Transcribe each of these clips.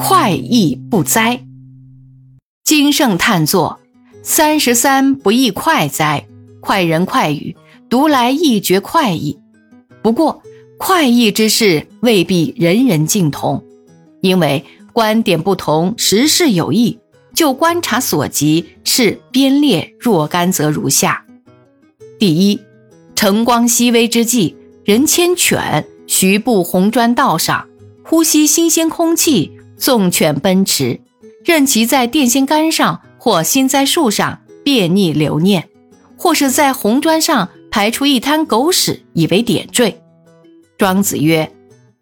快意不哉。金圣叹作：“三十三不亦快哉？快人快语，读来亦觉快意。不过，快意之事未必人人尽同，因为观点不同，时事有异。就观察所及，是编列若干则如下：第一，晨光熹微之际，人牵犬，徐步红砖道上，呼吸新鲜空气，纵犬奔驰。”任其在电线杆上或新栽树上便溺留念，或是在红砖上排出一滩狗屎以为点缀。庄子曰：“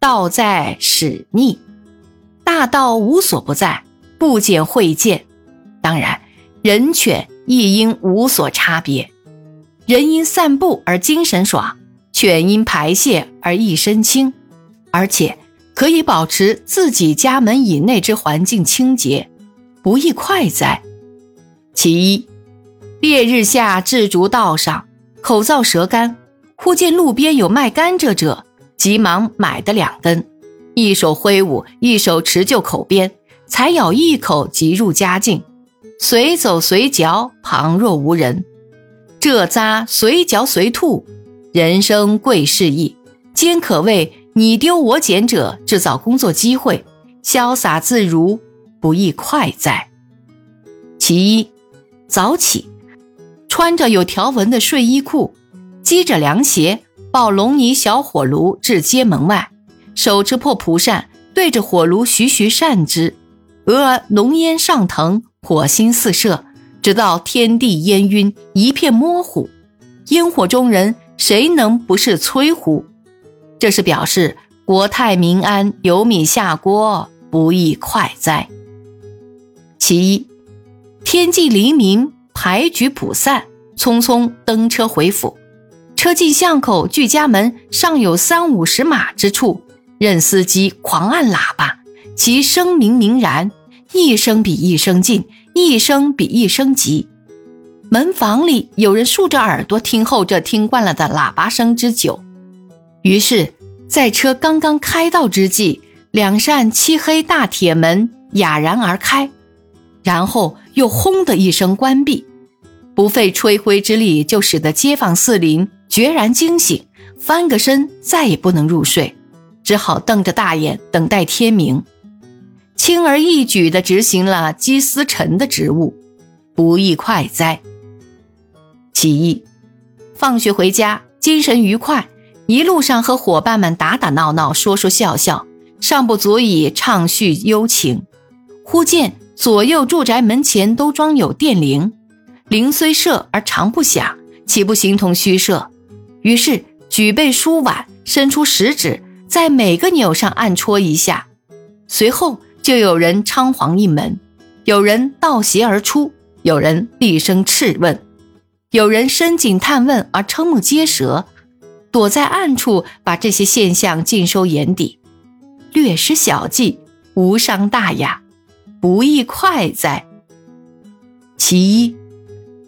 道在使逆，大道无所不在，不减会见。当然，人犬亦应无所差别。人因散步而精神爽，犬因排泄而一身轻，而且可以保持自己家门以内之环境清洁。”不亦快哉？其一，烈日下至竹道上，口燥舌干，忽见路边有卖甘蔗者，急忙买的两根，一手挥舞，一手持就口边，才咬一口，即入佳境，随走随嚼，旁若无人。这咂随嚼随吐，人生贵事意，兼可谓你丢我捡者制造工作机会，潇洒自如。不亦快哉？其一，早起，穿着有条纹的睡衣裤，系着凉鞋，抱龙泥小火炉至街门外，手持破蒲扇，对着火炉徐徐扇之，俄而浓烟上腾，火星四射，直到天地烟晕，一片模糊。烟火中人，谁能不是催乎？这是表示国泰民安，有米下锅，不亦快哉？其一，天际黎明，牌局普散，匆匆登车回府。车进巷口，距家门尚有三五十码之处，任司机狂按喇叭，其声明明然，一声比一声近，一声比一声急。门房里有人竖着耳朵听候这听惯了的喇叭声之久，于是，在车刚刚开到之际，两扇漆黑大铁门哑然而开。然后又轰的一声关闭，不费吹灰之力就使得街坊四邻决然惊醒，翻个身再也不能入睡，只好瞪着大眼等待天明，轻而易举地执行了积司晨的职务，不亦快哉？其一，放学回家，精神愉快，一路上和伙伴们打打闹闹，说说笑笑，尚不足以畅叙幽情，忽见。左右住宅门前都装有电铃，铃虽设而常不响，岂不形同虚设？于是举杯舒碗，伸出食指，在每个钮上按戳一下，随后就有人仓皇一门，有人倒斜而出，有人厉声斥问，有人深井探问而瞠目结舌，躲在暗处把这些现象尽收眼底，略施小计，无伤大雅。不亦快哉？其一，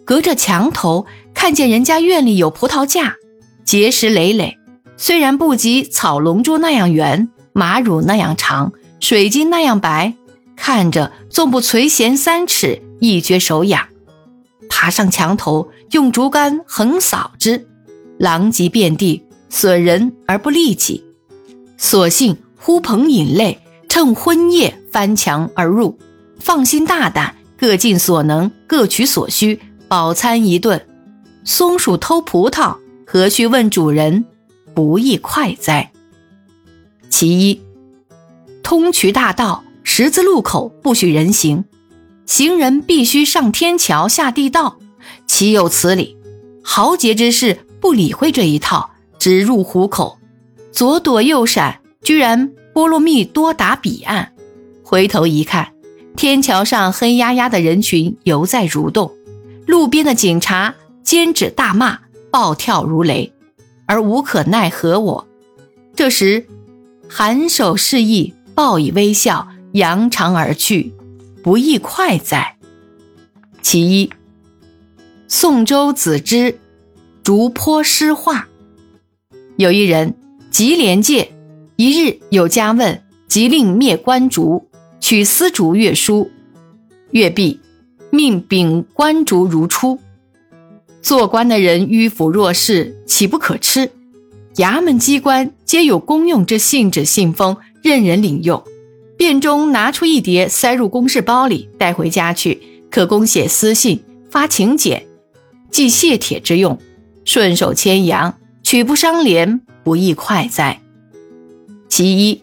隔着墙头看见人家院里有葡萄架，结实累累，虽然不及草龙珠那样圆，马乳那样长，水晶那样白，看着纵不垂涎三尺，亦觉手痒。爬上墙头，用竹竿横扫之，狼藉遍地，损人而不利己。索性呼朋引类。趁昏夜翻墙而入，放心大胆，各尽所能，各取所需，饱餐一顿。松鼠偷葡萄，何须问主人？不亦快哉？其一，通衢大道，十字路口不许人行，行人必须上天桥下地道，岂有此理？豪杰之士不理会这一套，直入虎口，左躲右闪，居然。波罗蜜多达彼岸，回头一看，天桥上黑压压的人群犹在蠕动，路边的警察尖指大骂，暴跳如雷，而无可奈何。我这时颔首示意，报以微笑，扬长而去，不亦快哉？其一，宋周子之竹坡诗画，有一人吉廉介。一日有家问，即令灭官竹，取丝竹阅书，月毕，命秉官竹如初。做官的人迂腐弱势，岂不可吃？衙门机关皆有公用之信纸信封，任人领用。便中拿出一叠，塞入公事包里，带回家去，可供写私信、发请柬，寄谢帖之用。顺手牵羊，取不伤廉，不亦快哉？其一，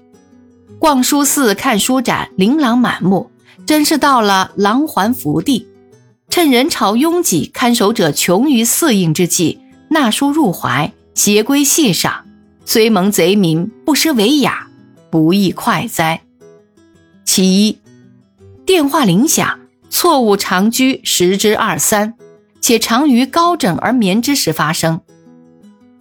逛书肆、看书展，琳琅满目，真是到了狼环福地。趁人潮拥挤，看守者穷于四应之际，纳书入怀，携归细赏，虽蒙贼民，不失为雅，不亦快哉？其一，电话铃响，错误长居十之二三，且常于高枕而眠之时发生，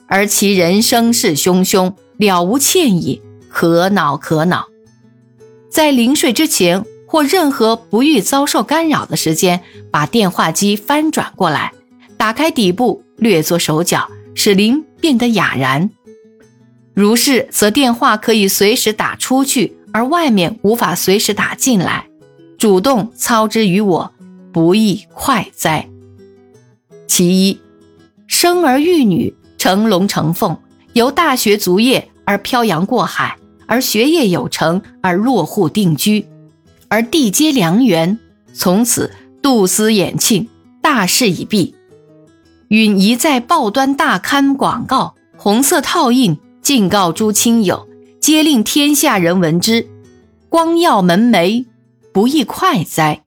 而其人生事汹汹，了无歉意，可恼可恼。在临睡之前。或任何不欲遭受干扰的时间，把电话机翻转过来，打开底部，略作手脚，使铃变得哑然。如是，则电话可以随时打出去，而外面无法随时打进来。主动操之于我，不亦快哉？其一，生儿育女，成龙成凤，由大学卒业而漂洋过海，而学业有成而落户定居。而地接良缘，从此杜思衍庆，大势已毕。允一再报端大刊广告，红色套印，敬告诸亲友，皆令天下人闻之。光耀门楣，不亦快哉？